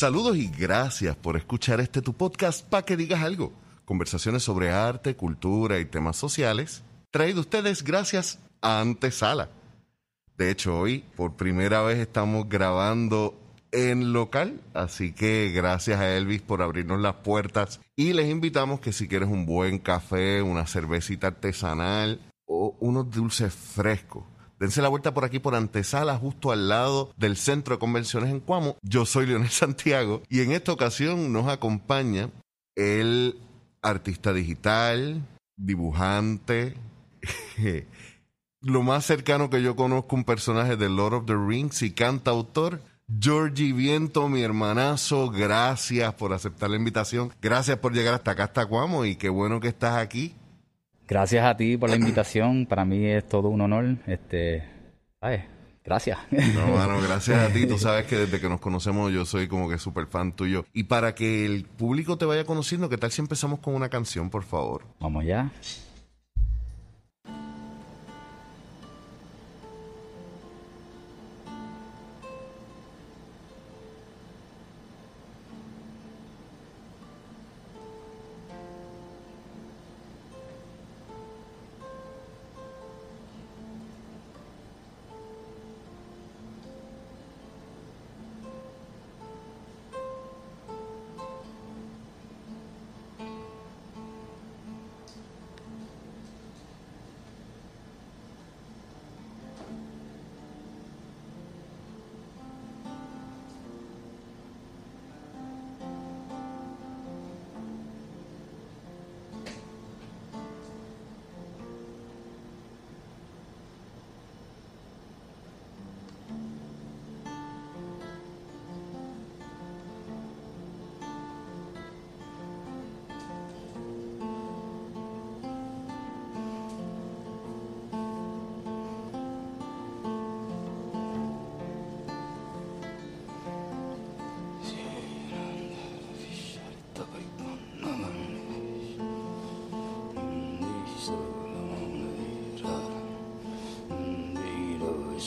Saludos y gracias por escuchar este tu podcast para que digas algo. Conversaciones sobre arte, cultura y temas sociales. Traído ustedes gracias a Antesala. De hecho, hoy por primera vez estamos grabando en local, así que gracias a Elvis por abrirnos las puertas y les invitamos que si quieres un buen café, una cervecita artesanal o unos dulces frescos, dense la vuelta por aquí por Antesala, justo al lado del Centro de Convenciones en Cuamo. Yo soy Leonel Santiago y en esta ocasión nos acompaña el artista digital, dibujante, lo más cercano que yo conozco un personaje de Lord of the Rings y cantautor Georgie Viento, mi hermanazo, gracias por aceptar la invitación. Gracias por llegar hasta acá, hasta Cuamo, y qué bueno que estás aquí. Gracias a ti por la invitación. Para mí es todo un honor. Este, ay, gracias. No, mano, gracias a ti. Tú sabes que desde que nos conocemos yo soy como que súper fan tuyo. Y para que el público te vaya conociendo, ¿qué tal si empezamos con una canción, por favor? Vamos ya.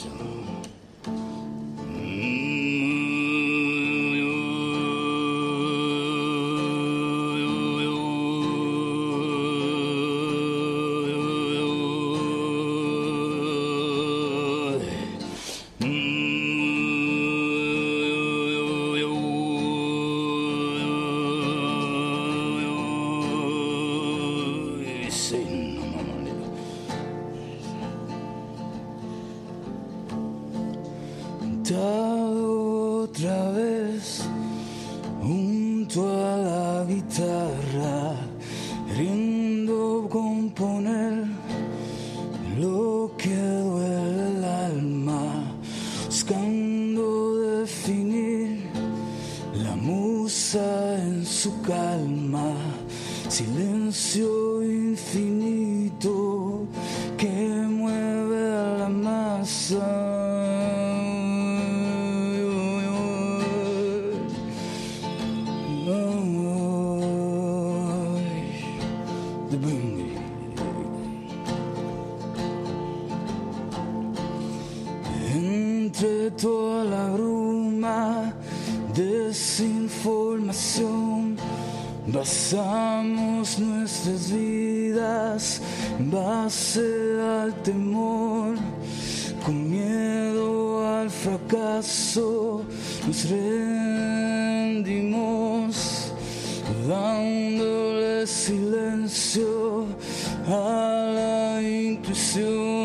Otra basamos nuestras vidas en base al temor, con miedo al fracaso, nos rendimos, dándole silencio a la intuición.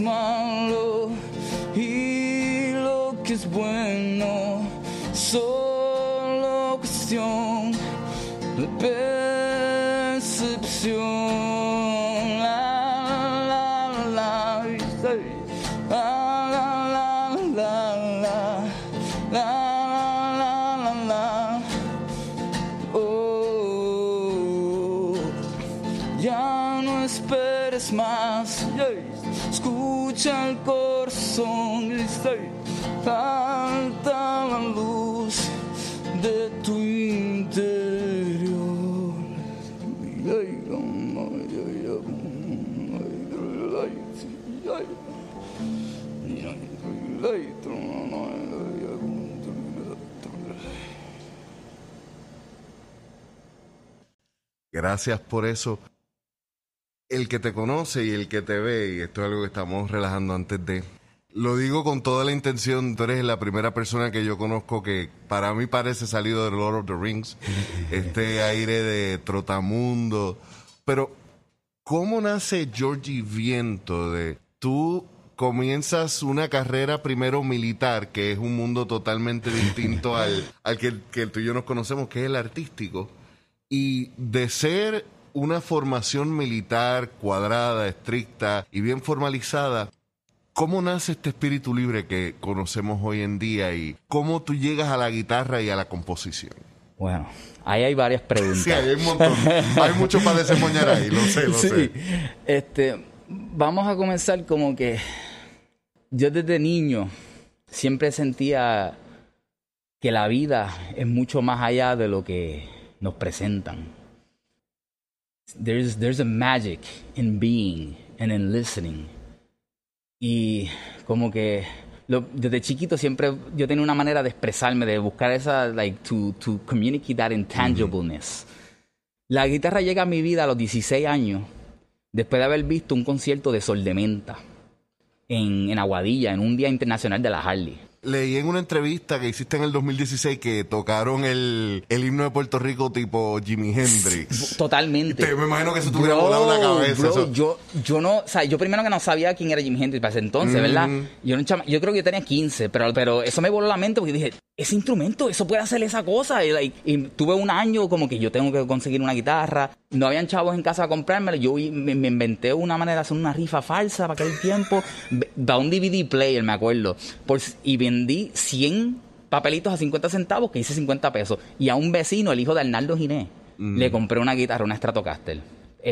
Malo y lo que es bueno solo cuestión de percepción. Gracias por eso. El que te conoce y el que te ve, y esto es algo que estamos relajando antes de... Lo digo con toda la intención, tú eres la primera persona que yo conozco que para mí parece salido de Lord of the Rings, este aire de trotamundo. Pero, ¿cómo nace Georgie Viento de tú comienzas una carrera primero militar, que es un mundo totalmente distinto al, al que, que tú y yo nos conocemos, que es el artístico, y de ser una formación militar cuadrada, estricta y bien formalizada, ¿cómo nace este espíritu libre que conocemos hoy en día y cómo tú llegas a la guitarra y a la composición? Bueno, ahí hay varias preguntas. Sí, hay un montón. Hay mucho para desemboñar ahí, lo sé, lo Sí. sé. Este, vamos a comenzar como que yo desde niño siempre sentía que la vida es mucho más allá de lo que nos presentan. There's, there's a magic in being and in listening. Y como que lo- desde chiquito siempre yo tenía una manera de expresarme, de buscar esa, like, to, to communicate that intangibleness. La guitarra llega a mi vida a los 16 años, después de haber visto un concierto de Sol de Menta en, en Aguadilla, en un Día Internacional de la Harley. Leí en una entrevista que hiciste en el 2016 que tocaron el, el himno de Puerto Rico tipo Jimi Hendrix. Totalmente. Te- me imagino que eso te hubiera volado la cabeza, bro, eso. Yo, yo no, o sea, yo primero que no sabía quién era Jimi Hendrix para ese entonces, ¿verdad? Yo, chama- yo creo que yo tenía 15, pero, pero eso me voló la mente porque dije, ese instrumento, eso puede hacer esa cosa. Y, like, y tuve un año como que yo tengo que conseguir una guitarra. No habían chavos en casa a comprármela. Yo me, me inventé una manera de hacer una rifa falsa para aquel tiempo. Va un DVD player, me acuerdo. Por, y vendí 100 papelitos a 50 centavos que hice 50 pesos. Y a un vecino, el hijo de Arnaldo Giné, le compré una guitarra, una Stratocaster,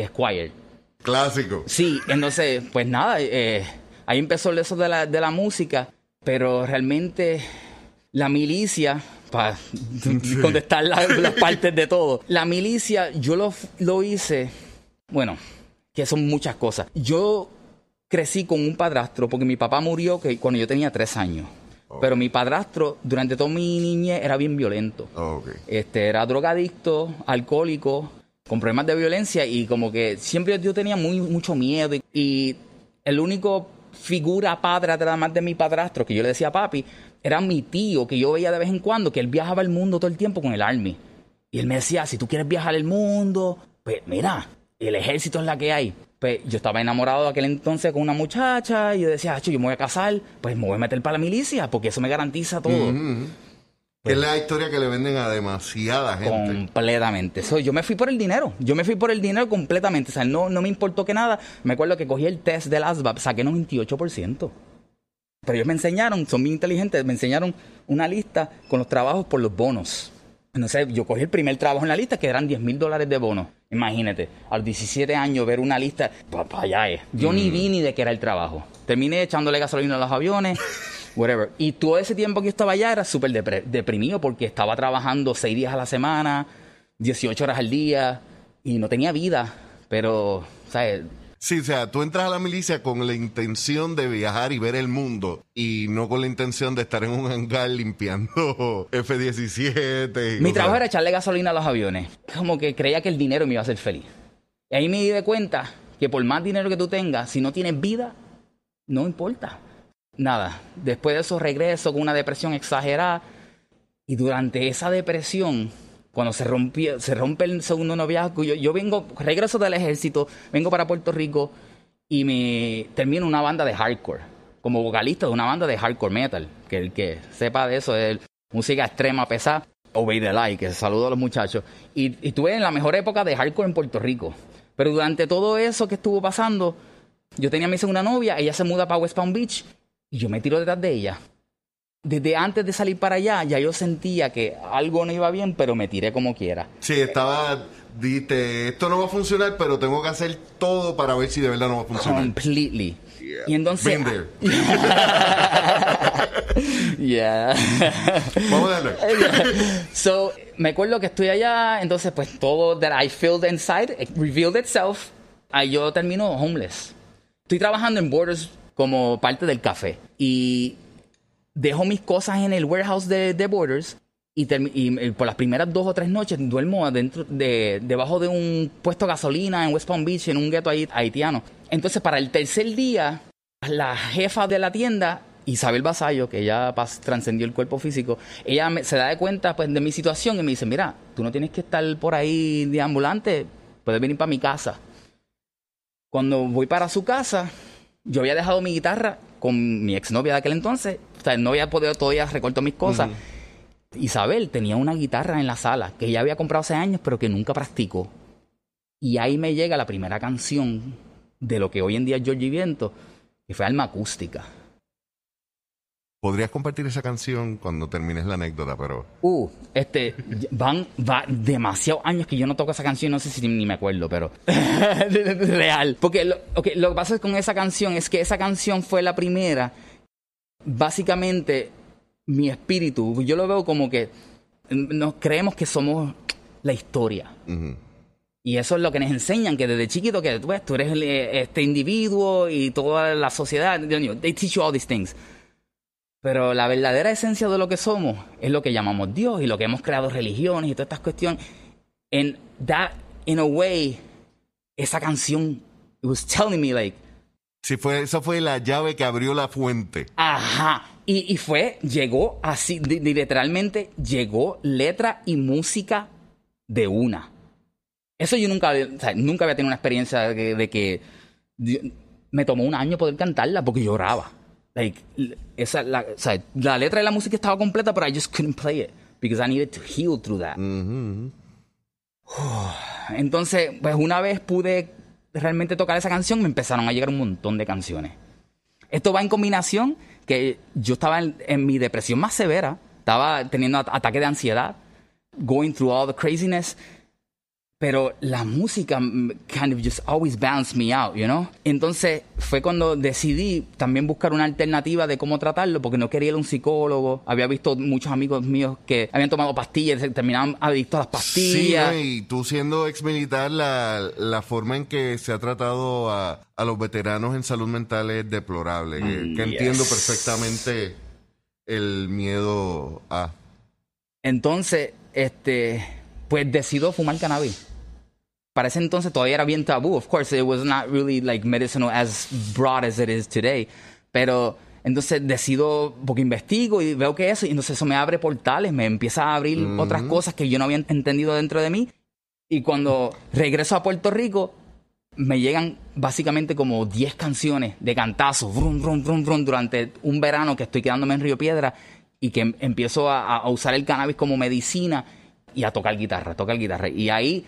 Squire. Clásico. Sí, entonces, pues nada, eh, ahí empezó eso de la, de la música, pero realmente la milicia, para contestar la- las partes de todo, la milicia yo lo, lo hice, bueno, que son muchas cosas. Yo crecí con un padrastro porque mi papá murió que, cuando yo tenía tres años. Pero mi padrastro, durante toda mi niñez, era bien violento. Este, era drogadicto, alcohólico, con problemas de violencia y como que siempre yo tenía muy, mucho miedo. Y, y el único figura padre además de mi padrastro, que yo le decía papi, era mi tío, que yo veía de vez en cuando, que él viajaba el mundo todo el tiempo con el Army. Y él me decía, si tú quieres viajar el mundo, pues mira, el ejército es la que hay. Pues yo estaba enamorado de aquel entonces con una muchacha y yo decía, "Acho, yo me voy a casar, pues me voy a meter para la milicia, porque eso me garantiza todo. Es la historia que le venden a demasiada gente. Completamente. So, yo me fui por el dinero. Yo me fui por el dinero completamente. O sea, no, no me importó que nada. Me acuerdo que cogí el test del ASVAB, saqué 98%. Pero ellos me enseñaron, son bien inteligentes, me enseñaron una lista con los trabajos por los bonos. Entonces, yo cogí el primer trabajo en la lista, que eran 10 mil dólares de bonos. Imagínate, a los 17 años ver una lista, para allá es. Yo ni vi ni de qué era el trabajo. Terminé echándole gasolina a los aviones, whatever. Y todo ese tiempo que yo estaba allá era súper deprimido porque estaba trabajando 6 días a la semana, 18 horas al día, y no tenía vida. Pero, ¿sabes? Sí, o sea, tú entras a la milicia con la intención de viajar y ver el mundo y no con la intención de estar en un hangar limpiando F-17. y Mi trabajo era echarle gasolina a los aviones. Como que creía que el dinero me iba a hacer feliz. Y ahí me di de cuenta que por más dinero que tú tengas, si no tienes vida, no importa. Nada. Después de eso regreso con una depresión exagerada. Y durante esa depresión, cuando se, rompió, se rompe el segundo noviazgo, yo, yo vengo, regreso del ejército, vengo para Puerto Rico y me termino una banda de hardcore, como vocalista de una banda de hardcore metal, que el que sepa de eso es música extrema, pesada. Obey the Light, que saludo a los muchachos. Y, y estuve en la mejor época de hardcore en Puerto Rico. Pero durante todo eso que estuvo pasando, yo tenía a mi segunda novia, ella se muda para West Palm Beach y yo me tiro detrás de ella. Desde antes de salir para allá, ya yo sentía que algo no iba bien, pero me tiré como quiera. Sí, estaba, dite, esto no va a funcionar, pero tengo que hacer todo para ver si de verdad no va a funcionar. Completely. Y entonces. Been there. yeah. Vamos a darle. so, me acuerdo que estoy allá, entonces pues todo that I felt inside it revealed itself. Ahí yo termino homeless. Estoy trabajando en Borders como parte del café y dejo mis cosas en el warehouse de, de Borders y, eh, por las primeras dos o tres noches duermo adentro de, debajo de un puesto de gasolina en West Palm Beach, en un gueto haitiano. Entonces, para el tercer día, la jefa de la tienda, Isabel Basayo, que ya trascendió el cuerpo físico, ella me- se da de cuenta pues, de mi situación y me dice, mira, tú no tienes que estar por ahí de ambulante, puedes venir para mi casa. Cuando voy para su casa, yo había dejado mi guitarra con mi exnovia de aquel entonces, sea, no había podido todavía recortar mis cosas. Isabel tenía una guitarra en la sala que ella había comprado hace años, pero que nunca practicó. Y ahí me llega la primera canción de lo que hoy en día es Georgie Viento, que fue Alma Acústica. Podrías compartir esa canción cuando termines la anécdota, pero Uh, este, van, va demasiados años que yo no toco esa canción, no sé si ni me acuerdo, pero real. Porque lo, ok, lo que pasa con esa canción es que esa canción fue la primera, básicamente, mi espíritu, yo lo veo como que nos creemos que somos la historia. Y eso es lo que nos enseñan, que desde chiquito, que tú, ves, tú eres eh, este individuo y toda la sociedad, they teach you all these things. Pero la verdadera esencia de lo que somos es lo que llamamos Dios y lo que hemos creado religiones y todas estas cuestiones. And that, in a way, esa canción, it was telling me like, Sí, fue, esa fue la llave que abrió la fuente. Ajá. Y, y fue, llegó así, literalmente llegó letra y música de una. Eso yo nunca, había- o sea, nunca había tenido una experiencia de que, de que yo- me tomó un año poder cantarla porque lloraba. Like, esa, la, o sea, la letra y la música estaba completa, pero I just couldn't play it because I needed to heal through that. Entonces, pues una vez pude realmente tocar esa canción, me empezaron a llegar un montón de canciones. Esto va en combinación que yo estaba en, en mi depresión más severa, estaba teniendo at- ataque de ansiedad, going through all the craziness, pero la música mm, kind of just always balanced me out, you know? Entonces fue cuando decidí también buscar una alternativa de cómo tratarlo, porque no quería ir a un psicólogo. Había visto muchos amigos míos que habían tomado pastillas, se terminaban adictos a las Sí, pastillas. ¿no? y tú siendo ex militar, la, la forma en que se ha tratado a, a los veteranos en salud mental es deplorable. Mm, que entiendo yes. perfectamente el miedo a. Entonces, este, pues decido fumar cannabis. Para ese entonces todavía era bien tabú. Of course, it was not really like medicinal as broad as it is today. Pero entonces decido, porque investigo y veo que eso, y entonces eso me abre portales, me empieza a abrir otras cosas que yo no había entendido dentro de mí. Y cuando regreso a Puerto Rico, me llegan básicamente como 10 canciones de cantazos, brum, brum, brum, brum, durante un verano que estoy quedándome en Río Piedra y que em- empiezo a, a usar el cannabis como medicina y a tocar guitarra, a tocar guitarra. Y ahí,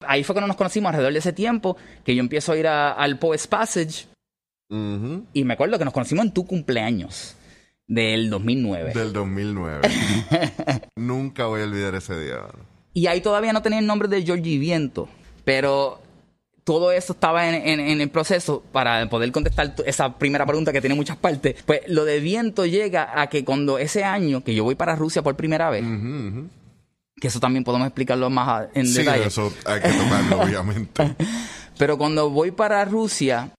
ahí fue cuando nos conocimos alrededor de ese tiempo, que yo empiezo a ir a- al Poets Passage y me acuerdo que nos conocimos en tu cumpleaños del 2009. Del 2009. Nunca voy a olvidar ese día. Y ahí todavía no tenía el nombre de Georgie Viento, pero todo eso estaba en, en- en el proceso para poder contestar esa primera pregunta que tiene muchas partes. Pues lo de Viento llega a que cuando ese año que yo voy para Rusia por primera vez. Que eso también podemos explicarlo más en Sí, detalle. eso hay que tocarlo, obviamente. Pero cuando voy para Rusia,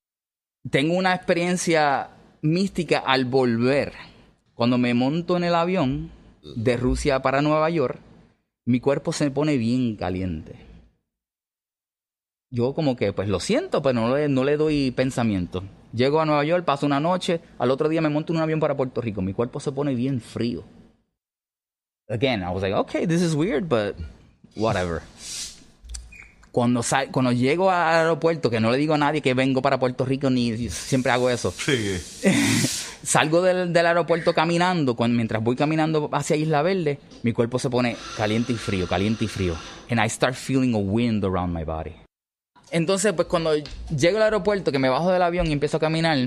tengo una experiencia mística al volver. Cuando me monto en el avión de Rusia para Nueva York, mi cuerpo se pone bien caliente. Yo como que, pues lo siento, pero no le, no le doy pensamiento. Llego a Nueva York, paso una noche, al otro día me monto en un avión para Puerto Rico. Mi cuerpo se pone bien frío. Again, I was like, okay, this is weird, but whatever cuando, sal- cuando llego al aeropuerto, que no le digo a nadie que vengo para Puerto Rico, ni siempre hago eso. Sí. salgo del, del aeropuerto caminando, cuando, mientras voy caminando hacia Isla Verde, mi cuerpo se pone caliente y frío, caliente y frío. And I start feeling a wind around my body. Entonces, pues cuando llego al aeropuerto, que me bajo del avión y empiezo a caminar,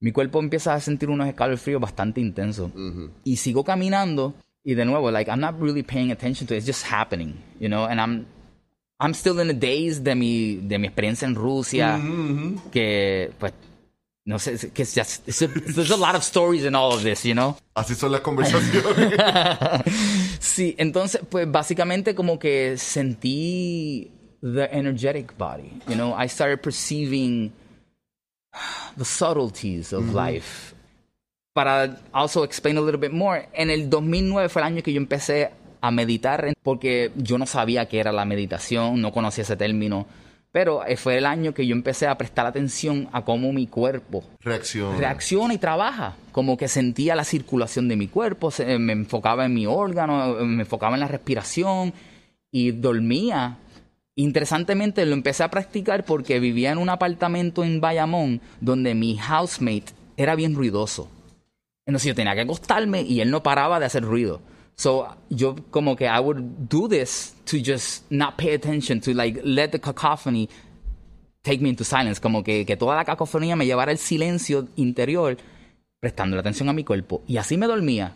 mi cuerpo empieza a sentir unos escalofríos bastante intensos. Y sigo caminando y de nuevo, like, I'm not really paying attention to it. It's just happening, you know? And I'm, I'm still in the days de mi, de mi experiencia en Rusia, mm-hmm, mm-hmm. que, pues, no sé, que es just, it's a- there's a lot of stories in all of this, you know? Así son las conversaciones. Sí, entonces, pues básicamente como que sentí the energetic body. You know, I started perceiving the subtleties of mm-hmm. life. Para also explain a little bit more, en el 2009 fue el año que yo empecé a meditar porque yo no sabía qué era la meditación, no conocía ese término, pero eh, fue el año que yo empecé a prestar atención a cómo mi cuerpo Reacción. reacciona y trabaja. Como que sentía la circulación de mi cuerpo, se- me enfocaba en mi órgano, me enfocaba en la respiración y dormía. Interesantemente lo empecé a practicar porque vivía en un apartamento en Bayamón donde mi housemate era bien ruidoso. Entonces yo tenía que acostarme y él no paraba de hacer ruido. So yo como que I would do this to just not pay attention, to like let the cacophony take me into silence, como que, que toda la cacofonía me llevara al silencio interior, prestando atención a mi cuerpo. Y así me dormía.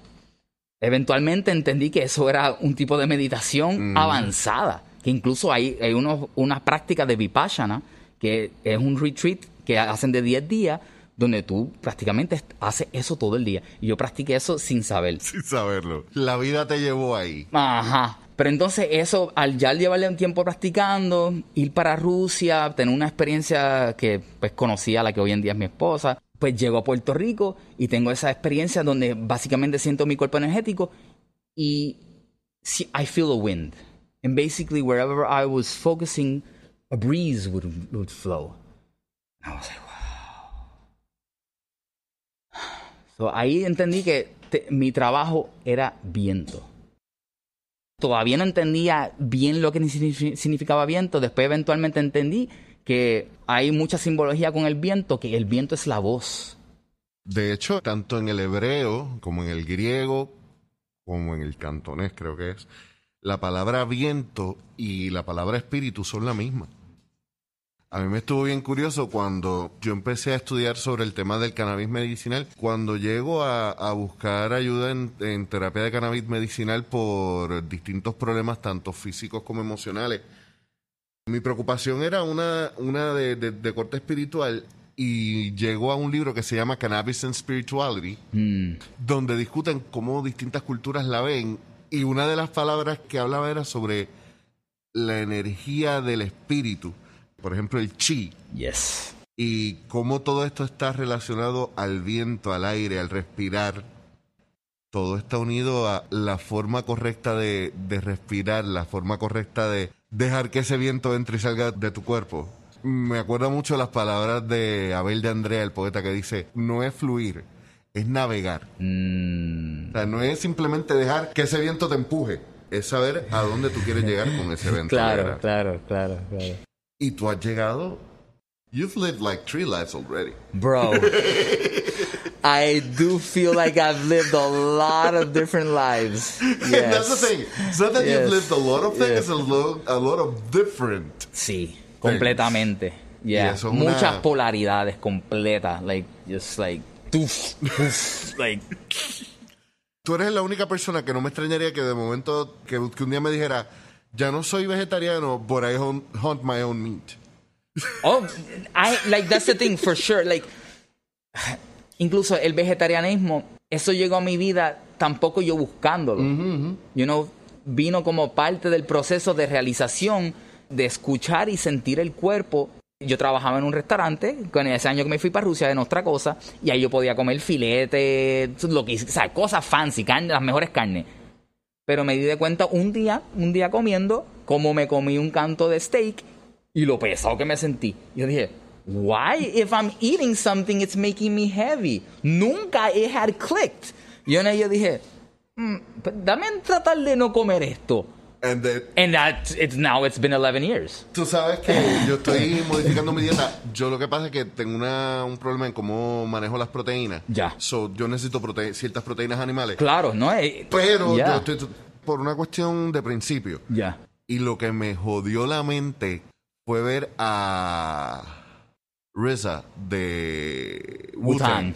Eventualmente entendí que eso era un tipo de meditación avanzada, que incluso hay, hay unos, unas prácticas de vipassana, que es un retreat que hacen de 10 días, donde tú prácticamente haces eso todo el día. Y yo practiqué eso sin saber. Sin saberlo. La vida te llevó ahí. Ajá. Pero entonces eso, al ya llevarle un tiempo practicando, ir para Rusia, tener una experiencia que pues conocí a la que hoy en día es mi esposa, pues llego a Puerto Rico y tengo esa experiencia donde básicamente siento mi cuerpo energético y I feel a wind. And basically wherever I was focusing, a breeze would, would flow. I was like, Ahí entendí que mi trabajo era viento todavía no entendía bien lo que signifi- significaba viento. Después eventualmente entendí que hay mucha simbología con el viento, que el viento es la voz. De hecho, tanto en el hebreo como en el griego, como en el cantonés creo que es, la palabra viento y la palabra espíritu son la misma. A mí me estuvo bien curioso cuando yo empecé a estudiar sobre el tema del cannabis medicinal. Cuando llego a, a buscar ayuda en, en terapia de cannabis medicinal por distintos problemas, tanto físicos como emocionales, mi preocupación era una, una de, de- de corte espiritual y llegó a un libro que se llama Cannabis and Spirituality, donde discuten cómo distintas culturas la ven y una de las palabras que hablaba era sobre la energía del espíritu, por ejemplo el chi, Yes. y cómo todo esto está relacionado al viento, al aire, al respirar. Todo está unido a la forma correcta de, de respirar, la forma correcta de dejar que ese viento entre y salga de tu cuerpo. Me acuerdo mucho las palabras de Abel de Andrea, el poeta, que dice, no es fluir, es navegar. Mm, O sea, no es simplemente dejar que ese viento te empuje, es saber a dónde tú quieres llegar con ese viento. claro, claro, claro, claro. Y tú has llegado, you've lived like three lives already. Bro, I do feel like I've lived a lot of different lives. And that's the Yes. thing. It's not that Yes. you've lived a lot of things, Yes. it's a lot, a lot of different. Sí, completamente. Y Yeah. una- Muchas polaridades completas. Like, just like, like, Tú eres la única persona que no me extrañaría que de momento, que, que un día me dijera, ya no soy vegetariano, but I hunt, hunt my own meat. Oh, I like that's the thing for sure. Like, incluso el vegetarianismo, eso llegó a mi vida tampoco yo buscándolo. You know, vino como parte del proceso de realización de escuchar y sentir el cuerpo. Yo trabajaba en un restaurante, con ese año que me fui para Rusia en otra cosa, y ahí yo podía comer filete, lo que, o sea, cosas fancy, carne, las mejores carnes. Pero me di de cuenta un día, un día comiendo, como me comí un canto de steak y lo pesado que me sentí. Yo dije, why if I'm eating something it's making me heavy? Nunca it had clicked. Y yo dije, "Mm, dame tratar de no comer esto. And then, And that it's now it's been 11 years. tú sabes que yo estoy modificando mi dieta. Yo lo que pasa es que tengo una, un problema en cómo manejo las proteínas. Ya. So, yo necesito prote- ciertas proteínas animales. Claro, ¿no? Eh, Pero yo estoy por una cuestión de principio. Ya. Y lo que me jodió la mente fue ver a RZA de Wu-Tang. Wu-Tang.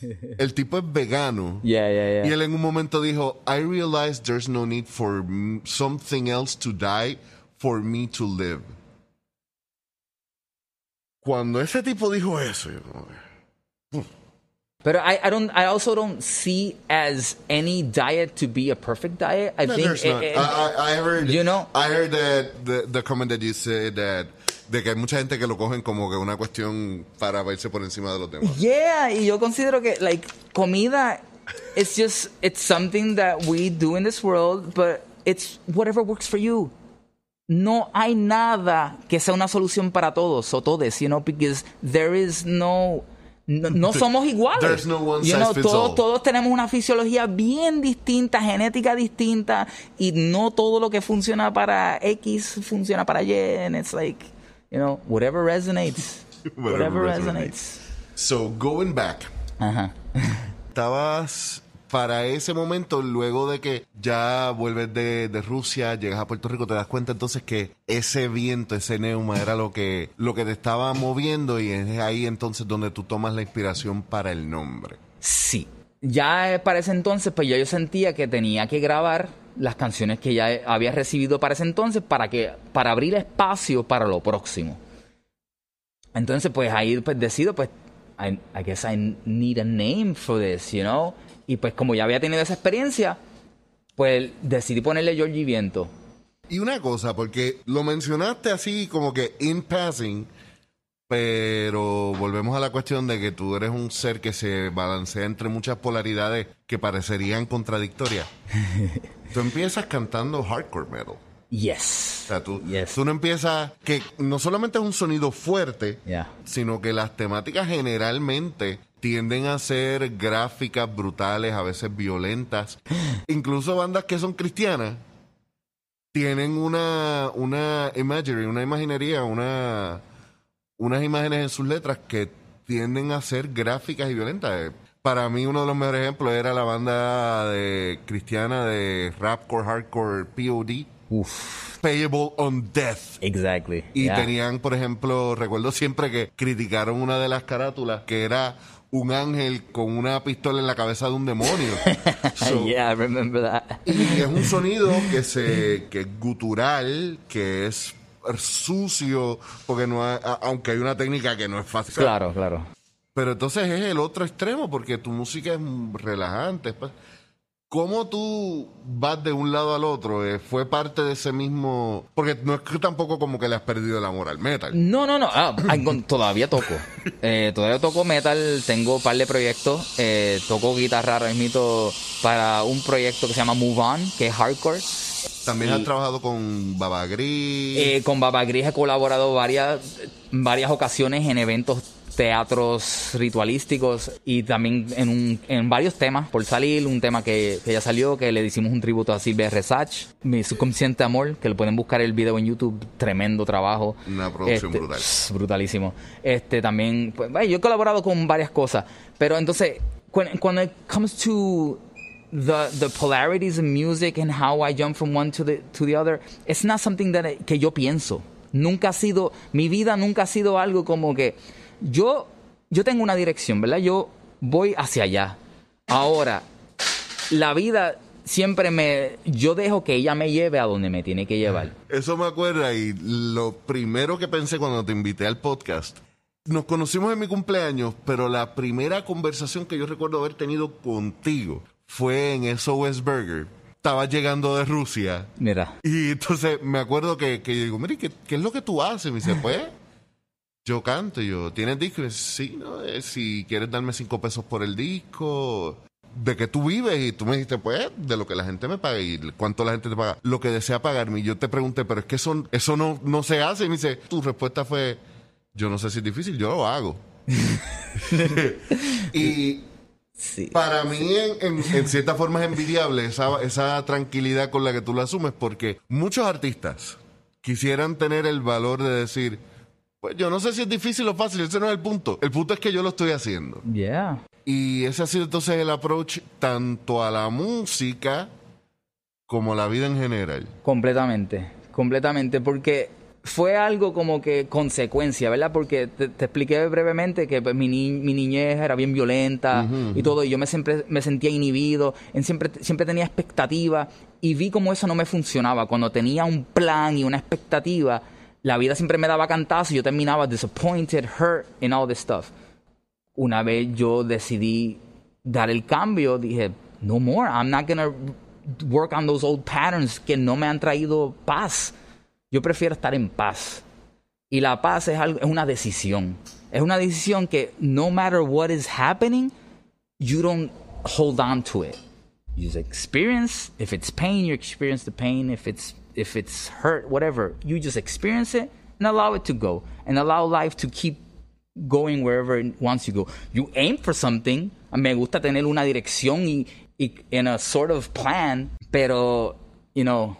El tipo es vegano. Yeah, yeah, yeah. Y él en un momento dijo, I realize there's no need for something else to die for me to live. Cuando ese tipo dijo eso, yo como But I, I don't I also don't see as any diet to be a perfect diet. I No, think there's eh, not. eh, I, I, I heard, you know- I heard that the, the comment that you said that de que hay mucha gente que lo cogen como que una cuestión para verse por encima de los demás. Yeah, y yo considero que like comida it's just it's something that we do in this world, but it's whatever works for you. No hay nada que sea una solución para todos o todes, you know, because there is no no, no somos iguales. There's no one You know, todos, todos tenemos una fisiología bien distinta, genética distinta, y no todo lo que funciona para X funciona para Y. And it's like, you know, whatever resonates. Whatever whatever resonates. resonates. So, going back, Ajá. estabas para ese momento, luego de que ya vuelves de, de Rusia, llegas a Puerto Rico, te das cuenta entonces que ese viento, ese neuma era lo que, lo que te estaba moviendo y es ahí entonces donde tú tomas la inspiración para el nombre. Sí. Ya para ese entonces, pues ya yo sentía que tenía que grabar las canciones que ya había recibido para ese entonces para que para abrir espacio para lo próximo. Entonces, pues ahí pues decido, pues I, I guess I need a name for this, you know. Y pues como ya había tenido esa experiencia, pues decidí ponerle Georgie Viento. Y una cosa, porque lo mencionaste así como que in passing, pero volvemos a la cuestión de que tú eres un ser que se balancea entre muchas polaridades que parecerían contradictorias. tú empiezas cantando hardcore metal. Yes. O sea, tú, Yes. tú no empiezas, que no solamente es un sonido fuerte, Yeah. sino que las temáticas generalmente tienden a ser gráficas, brutales, a veces violentas. Incluso bandas que son cristianas tienen una, una imagery, una imaginería, una, unas imágenes en sus letras que tienden a ser gráficas y violentas. Eh, Para mí uno de los mejores ejemplos era la banda de cristiana de rapcore, hardcore, POD, Uf. Payable on Death. Exactly. Y Yeah. tenían, por ejemplo, recuerdo siempre que criticaron una de las carátulas que era un ángel con una pistola en la cabeza de un demonio. So, yeah, I remember that. Y es un sonido que se que es gutural, que es sucio, porque no hay- aunque hay una técnica que no es fácil. Claro, claro. Pero entonces es el otro extremo, porque tu música es relajante. ¿Cómo tú vas de un lado al otro? Eh, ¿Fue parte de ese mismo...? Porque no es que tampoco como que le has perdido el amor al metal. No, no, no. Ah, todavía toco. Eh, todavía toco metal. Tengo un par de proyectos. Eh, toco guitarra ahora mismo para un proyecto que se llama Move On, que es hardcore. También has trabajado con Baba Gris. Eh, con Baba Gris he colaborado varias, varias ocasiones en eventos teatros ritualísticos y también en, un- en varios temas por salir, un tema que, que ya salió, que le hicimos un tributo a Silvia Resach, Mi Subconsciente Amor, que lo pueden buscar el video en YouTube, tremendo trabajo. Una producción Este, brutal. brutalísimo. Este también, pues, yo he colaborado con varias cosas, pero entonces, when it comes to the the polarities in music and how I jump from one to the to the other, it's not something that I- que yo pienso. Nunca ha sido, mi vida nunca ha sido algo como que yo yo tengo una dirección, ¿verdad? Yo voy hacia allá. Ahora, la vida siempre me yo dejo que ella me lleve a donde me tiene que llevar. Eso me acuerda y lo primero que pensé cuando te invité al podcast, nos conocimos en mi cumpleaños, pero la primera conversación que yo recuerdo haber tenido contigo fue en SOS Burger. Estaba llegando de Rusia Mira. y entonces me acuerdo que, que yo digo, mire, ¿qué, qué es lo que tú haces? Me dice, pues, yo canto. Y yo, ¿tienes disco? Y yo, sí, ¿no? Eh, si quieres darme cinco pesos por el disco. ¿De que tú vives? Y tú me dijiste, pues, de lo que la gente me paga. ¿Y cuánto la gente te paga? Lo que desea pagarme. Y yo te pregunté, pero es que eso, eso no, no se hace. Y me dice, tu respuesta fue, yo no sé si es difícil, yo lo hago. y Sí. Para mí, en, en- en cierta forma, es envidiable esa, esa tranquilidad con la que tú la asumes, porque muchos artistas quisieran tener el valor de decir, pues yo no sé si es difícil o fácil, ese no es el punto. El punto es que yo lo estoy haciendo. Yeah. Y ese ha sido entonces el approach tanto a la música como a la vida en general. Completamente, completamente, porque fue algo como que consecuencia, ¿verdad? Porque te, te expliqué brevemente que pues, mi, ni- mi niñez era bien violenta y todo, y yo me siempre me sentía inhibido, en siempre, siempre tenía expectativa y vi como eso no me funcionaba. Cuando tenía un plan y una expectativa, la vida siempre me daba cantazos y yo terminaba disappointed, hurt, and all this stuff. Una vez yo decidí dar el cambio, dije, no more, I'm not gonna work on those old patterns que no me han traído paz. Yo prefiero estar en paz. Y la paz es, algo, es una decisión. Es una decisión que no matter what is happening, you don't hold on to it. You just experience. If it's pain, you experience the pain. If it's if it's hurt, whatever, you just experience it and allow it to go, and allow life to keep going wherever it wants you go. You aim for something. Me gusta tener una dirección y, y a sort of plan, pero you know,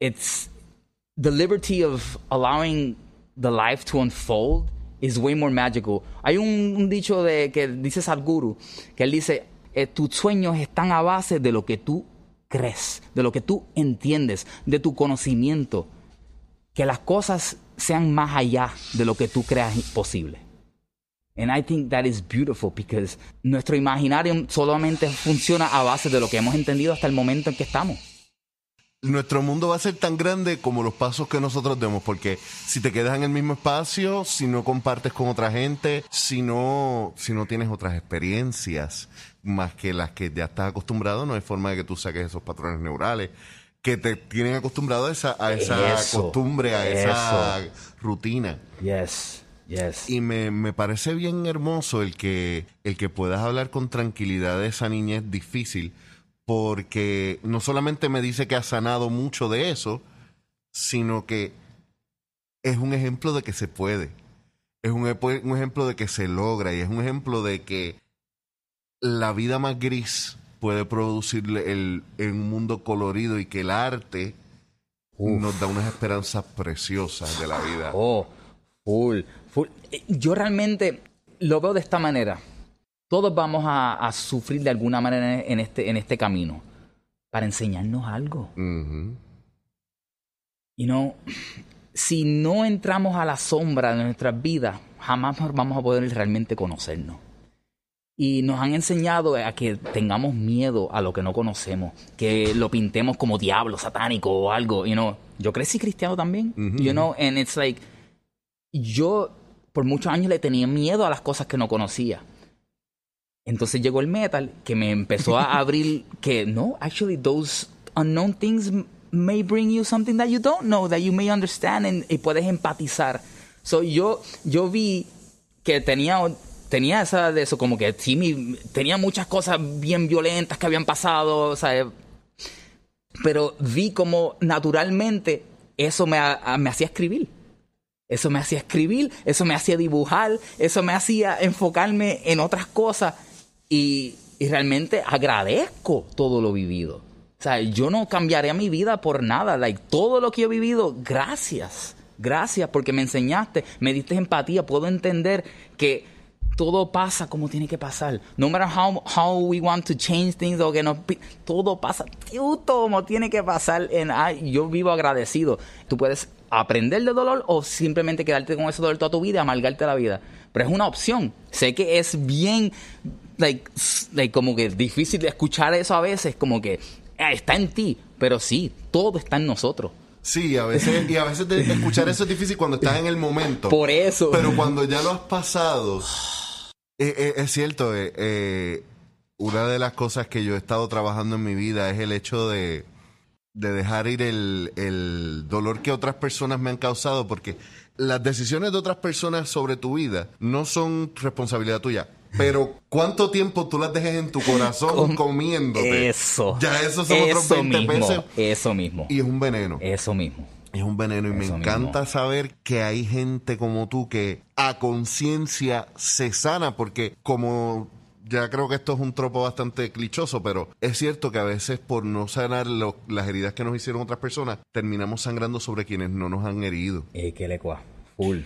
it's the liberty of allowing the life to unfold is way more magical. Hay un, un dicho de que dice Sadhguru, que él dice, eh, tus sueños están a base de lo que tú crees, de lo que tú entiendes, de tu conocimiento, que las cosas sean más allá de lo que tú creas posible. And I think that is beautiful because nuestro imaginario solamente funciona a base de lo que hemos entendido hasta el momento en que estamos. Nuestro mundo va a ser tan grande como los pasos que nosotros demos, porque si te quedas en el mismo espacio, si no compartes con otra gente, si no, si no tienes otras experiencias más que las que ya estás acostumbrado, no hay forma de que tú saques esos patrones neurales que te tienen acostumbrado a esa, a esa Eso, costumbre, a esa rutina. Yes, yes. Y me, me parece bien hermoso el que, el que puedas hablar con tranquilidad de esa niñez difícil, porque no solamente me dice que ha sanado mucho de eso, sino que es un ejemplo de que se puede. Es un, ejemplo de que se logra y es un ejemplo de que la vida más gris puede producirle el, en un mundo colorido y que el arte nos da unas esperanzas preciosas de la vida. Oh, full, full. Eh, Yo realmente lo veo de esta manera. Todos vamos a, a sufrir de alguna manera en este, en este camino para enseñarnos algo. You know, si no entramos a la sombra de nuestras vidas, jamás vamos a poder realmente conocernos. Y nos han enseñado a que tengamos miedo a lo que no conocemos, que lo pintemos como diablo, satánico o algo, you know. Yo crecí cristiano también, you know, and it's like, yo por muchos años le tenía miedo a las cosas que no conocía. Entonces llegó el metal que me empezó a abrir que no, actually those unknown things may bring you something that you don't know, that you may understand and, y puedes empatizar. So yo yo vi que tenía tenía esa de eso como que sí mi- tenía muchas cosas bien violentas que habían pasado, o sea, pero vi como naturalmente eso me, me hacía escribir. Eso me hacía escribir, eso me hacía dibujar, eso me hacía enfocarme en otras cosas y, y realmente agradezco todo lo vivido. O sea, yo no cambiaría mi vida por nada. Like, todo lo que he vivido, gracias. Gracias porque me enseñaste, me diste empatía, puedo entender que todo pasa como tiene que pasar. No matter how, how we want to change things o que no, todo pasa como tiene que pasar. En, ay, yo vivo agradecido. Tú puedes aprender de dolor o simplemente quedarte con ese dolor toda tu vida amargarte la vida. Pero es una opción. Sé que es bien, like, like, como que difícil de escuchar eso a veces, como que eh, está en ti, pero sí, todo está en nosotros. Sí, a veces, y a veces de- escuchar eso es difícil cuando estás en el momento. Por eso. Pero cuando ya lo has pasado, eh, eh, es cierto, eh, eh, una de las cosas que yo he estado trabajando en mi vida es el hecho de, de dejar ir el, el dolor que otras personas me han causado, porque las decisiones de otras personas sobre tu vida no son responsabilidad tuya. Pero cuánto tiempo tú las dejes en tu corazón Com- comiéndote. Eso. Ya esos son otros Eso 20 mismo, pesos. Eso mismo. Y es un veneno. Eso mismo. Es un veneno y me Eso encanta mismo. saber que hay gente como tú que a conciencia se sana porque como ya creo que esto es un tropo bastante clichoso, pero es cierto que a veces por no sanar lo- las heridas que nos hicieron otras personas, terminamos sangrando sobre quienes no nos han herido. Eh, que le cua. Full.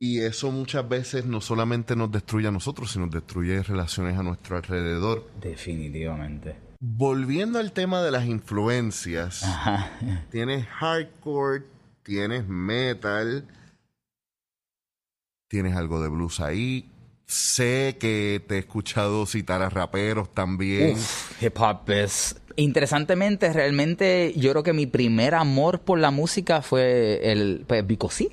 Y eso muchas veces no solamente nos destruye a nosotros, sino destruye relaciones a nuestro alrededor. Definitivamente. Volviendo al tema de las influencias, Ajá. tienes hardcore, tienes metal, tienes algo de blues ahí. Sé que te he escuchado citar a raperos también. Uf, hip hop es. Interesantemente, realmente, yo creo que mi primer amor por la música fue el. Pues, Bicosí.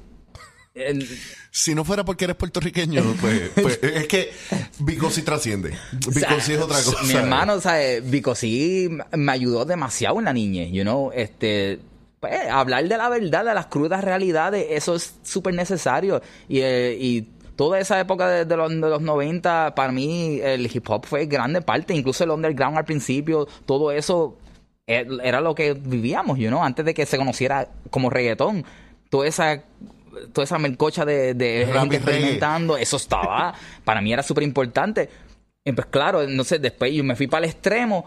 El- Si no fuera porque eres puertorriqueño, pues, pues, es que Bicosi trasciende. Bicosi es otra cosa. Mi hermano, o sea, Bicosí me ayudó demasiado en la niñez, you know, este. Pues, hablar de la verdad, de las crudas realidades, eso es súper necesario. Y, eh, y toda esa época de, de los, de los 90, para mí, el hip hop fue grande parte, incluso el underground al principio, todo eso eh, era lo que vivíamos, you know, antes de que se conociera como reggaetón. Toda esa toda esa melcocha de, de gente experimentando, eso estaba, para mí era súper importante. Pues claro, no sé, después yo me fui para el extremo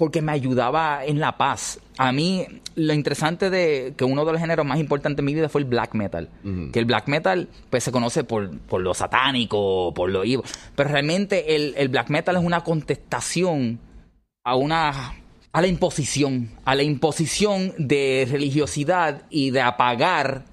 porque me ayudaba en la paz. A mí, lo interesante de que uno de los géneros más importantes en mi vida fue el black metal. Que el black metal, pues se conoce por, por lo satánico, por lo evil. Pero realmente el, el black metal es una contestación a una a la imposición, a la imposición de religiosidad y de apagar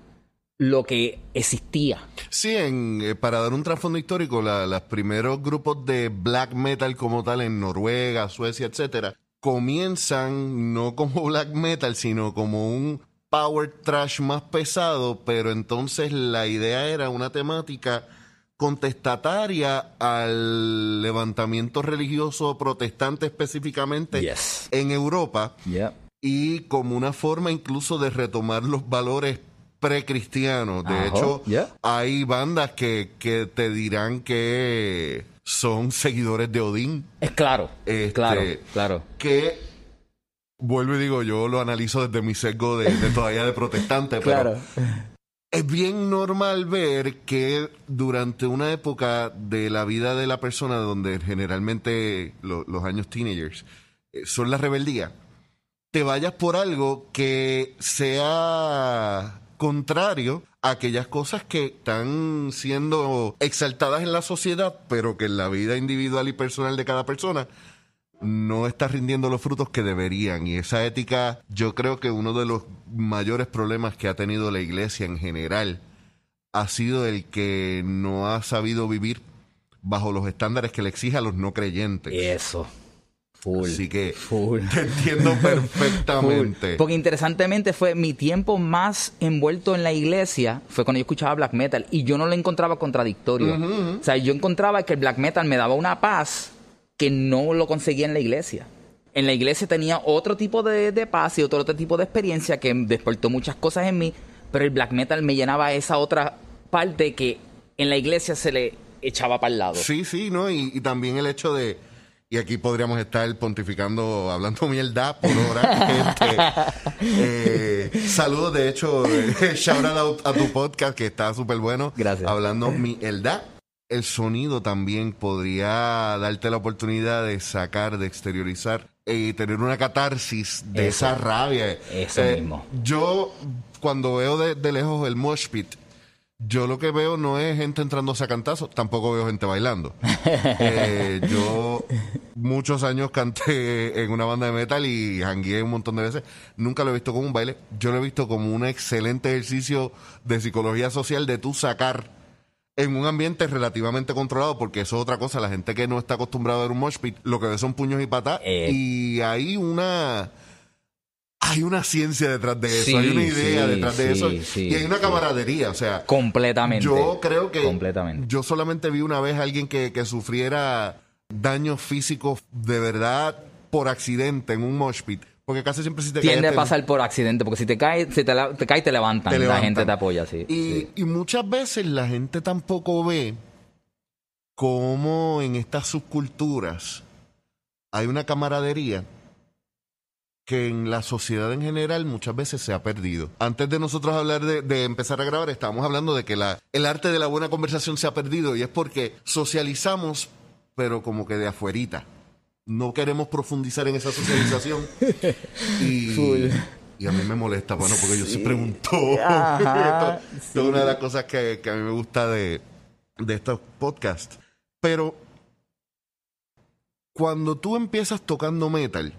lo que existía. Sí, en, eh, para dar un trasfondo histórico, la- los primeros grupos de black metal como tal en Noruega, Suecia, etcétera, comienzan no como black metal, sino como un power trash más pesado, pero entonces la idea era una temática contestataria al levantamiento religioso protestante específicamente Yes. en Europa y como una forma incluso de retomar los valores precristianos. De Ajá, hecho, yeah. hay bandas que, que te dirán que son seguidores de Odín, Es claro, Este- claro, claro. que vuelvo y digo, yo lo analizo desde mi sesgo de, de todavía de protestante, Claro. pero es bien normal ver que durante una época de la vida de la persona donde generalmente lo- los años teenagers eh, son la rebeldía, te vayas por algo que sea contrario a aquellas cosas que están siendo exaltadas en la sociedad, pero que en la vida individual y personal de cada persona no está rindiendo los frutos que deberían. Y esa ética, yo creo que uno de los mayores problemas que ha tenido la iglesia en general ha sido el que no ha sabido vivir bajo los estándares que le exige a los no creyentes. Eso. Full. Así que Full. te entiendo perfectamente. Porque interesantemente fue mi tiempo más envuelto en la iglesia fue cuando yo escuchaba black metal y yo no lo encontraba contradictorio. O sea, yo encontraba que el black metal me daba una paz que no lo conseguía en la iglesia. En la iglesia tenía otro tipo de, de paz y otro, otro tipo de experiencia que despertó muchas cosas en mí, pero el black metal me llenaba esa otra parte que en la iglesia se le echaba para el lado. Sí, sí, ¿no? Y, y también el hecho de. Y aquí podríamos estar pontificando, hablando mierda por hora. Este, eh, saludos, de hecho, eh, shout out a tu podcast que está súper bueno. Gracias. Hablando mierda. El sonido también podría darte la oportunidad de sacar, de exteriorizar y tener una catarsis de Eso. esa rabia. Eso mismo. Yo, cuando veo de, de lejos el mosh pit, yo lo que veo no es gente entrando a cantazos, tampoco veo gente bailando. Eh, yo muchos años canté en una banda de metal y jangueé un montón de veces. Nunca lo he visto como un baile. Yo lo he visto como un excelente ejercicio de psicología social de tú sacar en un ambiente relativamente controlado, porque eso es otra cosa. La gente que no está acostumbrada a ver un mosh pit, lo que ve son puños y patas. Eh. Y hay una... Hay una ciencia detrás de eso, Sí, hay una idea sí, detrás de sí, eso y hay una camaradería, o sea, Completamente. yo creo que Completamente. yo solamente vi una vez a alguien que, que sufriera daños físicos de verdad por accidente en un mosh pit, porque casi siempre si te Tiende caes, a te- pasar por accidente, porque si te caes, si te, la- te caes, te levantan. te La levantan. gente te apoya, sí. Y, sí. y muchas veces la gente tampoco ve cómo en estas subculturas hay una camaradería que en la sociedad en general muchas veces se ha perdido. Antes de nosotros hablar de, de empezar a grabar, estábamos hablando de que la, el arte de la buena conversación se ha perdido y es porque socializamos pero como que de afuerita. No queremos profundizar en esa socialización. y, Full. y a mí me molesta, bueno, porque yo siempre pregunto. Ajá, Esto es una de las cosas que, que a mí me gusta de, de estos podcasts. Pero cuando tú empiezas tocando metal,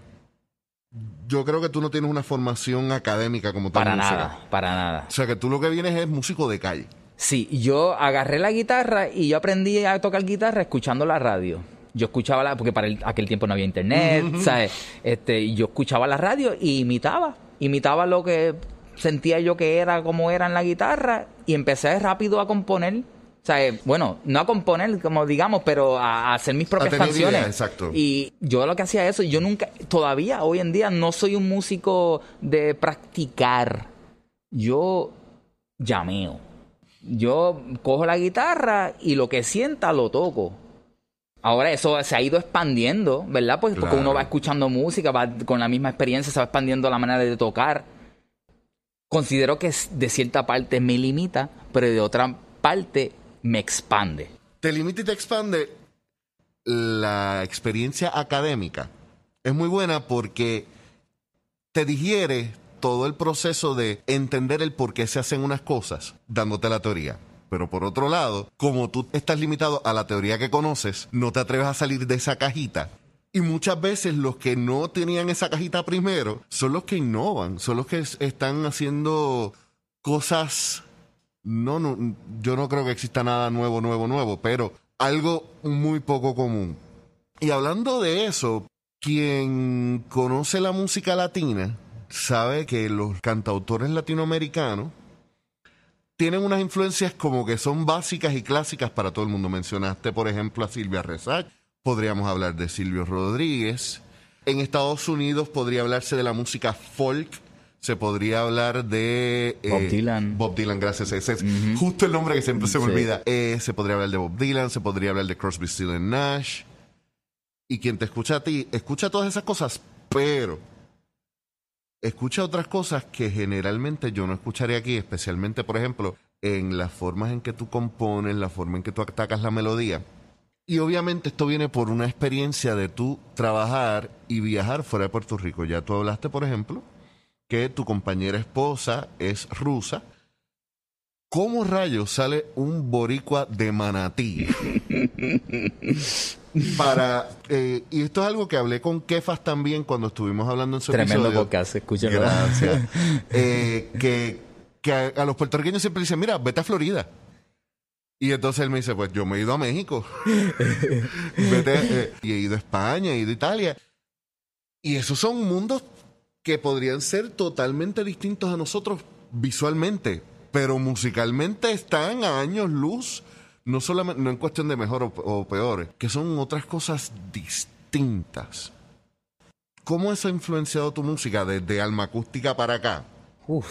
yo creo que tú no tienes una formación académica como tal. Para música. nada, para nada. O sea, que tú lo que vienes es músico de calle. Sí, yo agarré la guitarra y yo aprendí a tocar guitarra escuchando la radio. Yo escuchaba la, porque para el- aquel tiempo no había internet, ¿sabes? Este, yo escuchaba la radio y imitaba, imitaba lo que sentía yo que era como era en la guitarra y empecé rápido a componer. O sea, eh, bueno, no a componer, como digamos, pero a, a hacer mis propias canciones. exacto. Y yo lo que hacía eso, yo nunca, todavía hoy en día no soy un músico de practicar. Yo llameo. Yo cojo la guitarra y lo que sienta lo toco. Ahora eso se ha ido expandiendo, ¿verdad? Pues porque uno va escuchando música, va con la misma experiencia, se va expandiendo la manera de tocar. Considero que de cierta parte me limita, pero de otra parte me expande. Te limita y te expande la experiencia académica. Es muy buena porque te digiere todo el proceso de entender el por qué se hacen unas cosas, dándote la teoría. Pero por otro lado, como tú estás limitado a la teoría que conoces, no te atreves a salir de esa cajita. Y muchas veces los que no tenían esa cajita primero son los que innovan, son los que es- están haciendo cosas no, no, yo no creo que exista nada nuevo, nuevo, nuevo, pero algo muy poco común. Y hablando de eso, quien conoce la música latina sabe que los cantautores latinoamericanos tienen unas influencias como que son básicas y clásicas para todo el mundo. Mencionaste, por ejemplo, a Silvia Rezach, podríamos hablar de Silvio Rodríguez. En Estados Unidos podría hablarse de la música folk, se podría hablar de... eh, Bob Dylan. Bob Dylan, gracias. Ese es justo el nombre que siempre se me Sí. olvida. Eh, se podría hablar de Bob Dylan, se podría hablar de Crosby, Stills and Nash. Y quien te escucha a ti, escucha todas esas cosas, pero escucha otras cosas que generalmente yo no escucharía aquí, especialmente, por ejemplo, en las formas en que tú compones, la forma en que tú atacas la melodía. Y obviamente esto viene por una experiencia de tú trabajar y viajar fuera de Puerto Rico. Ya tú hablaste, por ejemplo, que tu compañera esposa es rusa. ¿Cómo rayos sale un boricua de manatí? Para, eh, y esto es algo que hablé con Kefas también cuando estuvimos hablando en su Tremendo episodio. podcast, escúchenlo. Gracias. Eh, que que a, a los puertorriqueños siempre dicen, mira, vete a Florida. Y entonces él me dice, pues yo me he ido a México. Vete, eh, y he ido a España, he ido a Italia. Y esos son mundos que podrían ser totalmente distintos a nosotros visualmente, pero musicalmente están a años luz, no solamente no en cuestión de mejor o, peor, que son otras cosas distintas. ¿Cómo eso ha influenciado tu música desde alma acústica para acá? Uf,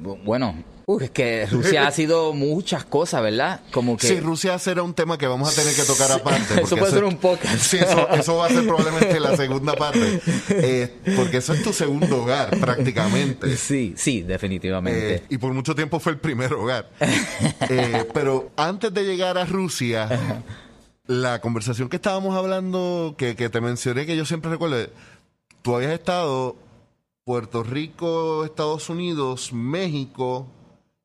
bu- bueno, uf, es que Rusia ha sido muchas cosas, ¿verdad? Como que... Sí, Rusia será un tema que vamos a tener que tocar aparte. Eso puede ser un podcast. Sí, eso, eso va a ser probablemente la segunda parte. Eh, porque eso es tu segundo hogar, prácticamente. Sí, sí, definitivamente. Eh, y por mucho tiempo fue el primer hogar. Eh, pero antes de llegar a Rusia, la conversación que estábamos hablando, que, que te mencioné, que yo siempre recuerdo, tú habías estado Puerto Rico, Estados Unidos, México,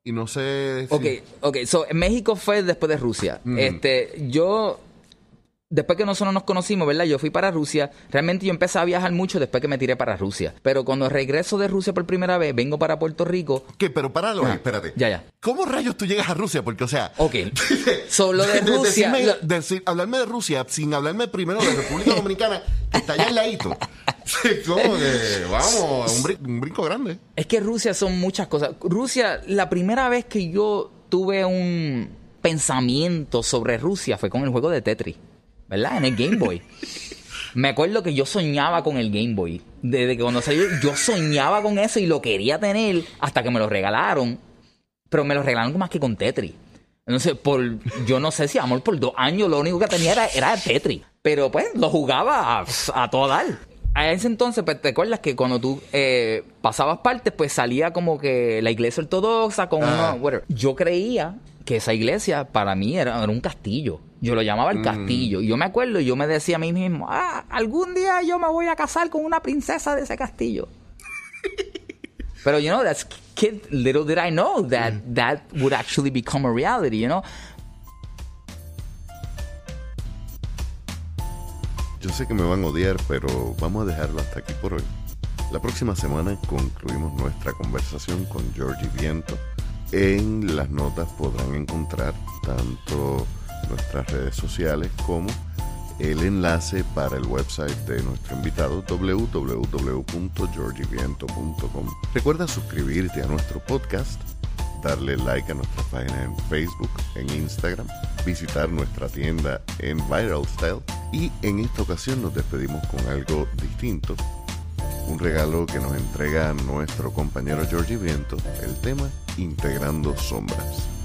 y no sé... si- Ok, ok, so México fue después de Rusia. Mm. Este, yo, después que nosotros nos conocimos, ¿verdad? Yo fui para Rusia. Realmente yo empecé a viajar mucho después que me tiré para Rusia. Pero cuando regreso de Rusia por primera vez, vengo para Puerto Rico. Ok, pero páralo ahí, Ah, espérate. ya, ya. ¿Cómo rayos tú llegas a Rusia? Porque, o sea... Ok. So, lo de Rusia. decirme- lo- decir- hablarme de Rusia sin hablarme primero de República Dominicana, que está allá al ladito. Que, vamos, un, brin- un brinco grande. Es que Rusia son muchas cosas. Rusia, la primera vez que yo tuve un pensamiento sobre Rusia fue con el juego de Tetris, ¿verdad? En el Game Boy. Me acuerdo que yo soñaba con el Game Boy. Desde que cuando salió, yo soñaba con eso y lo quería tener hasta que me lo regalaron. Pero me lo regalaron más que con Tetris. Entonces, por, yo no sé si amor por dos años lo único que tenía era, era Tetris. Pero pues lo jugaba a, a todo dar. A ese entonces, pues te acuerdas que cuando tú eh, pasabas partes, pues salía como que la iglesia ortodoxa con Ah. uno- whatever. Yo creía que esa iglesia para mí era, era un castillo. Yo lo llamaba el Mm. castillo. Y yo me acuerdo, y yo me decía a mí mismo, ah, algún día yo me voy a casar con una princesa de ese castillo. Pero, you know, that's kid, little did I know that that would actually become a reality, you know? Yo sé que me van a odiar, pero vamos a dejarlo hasta aquí por hoy. La próxima semana concluimos nuestra conversación con Georgie Viento. En las notas podrán encontrar tanto nuestras redes sociales como el enlace para el website de nuestro invitado www.georgieviento.com. Recuerda suscribirte a nuestro podcast, darle like a nuestra página en Facebook, en Instagram, visitar nuestra tienda en Viral Style y en esta ocasión nos despedimos con algo distinto. Un regalo que nos entrega nuestro compañero Georgie Viento, el tema Integrando Sombras.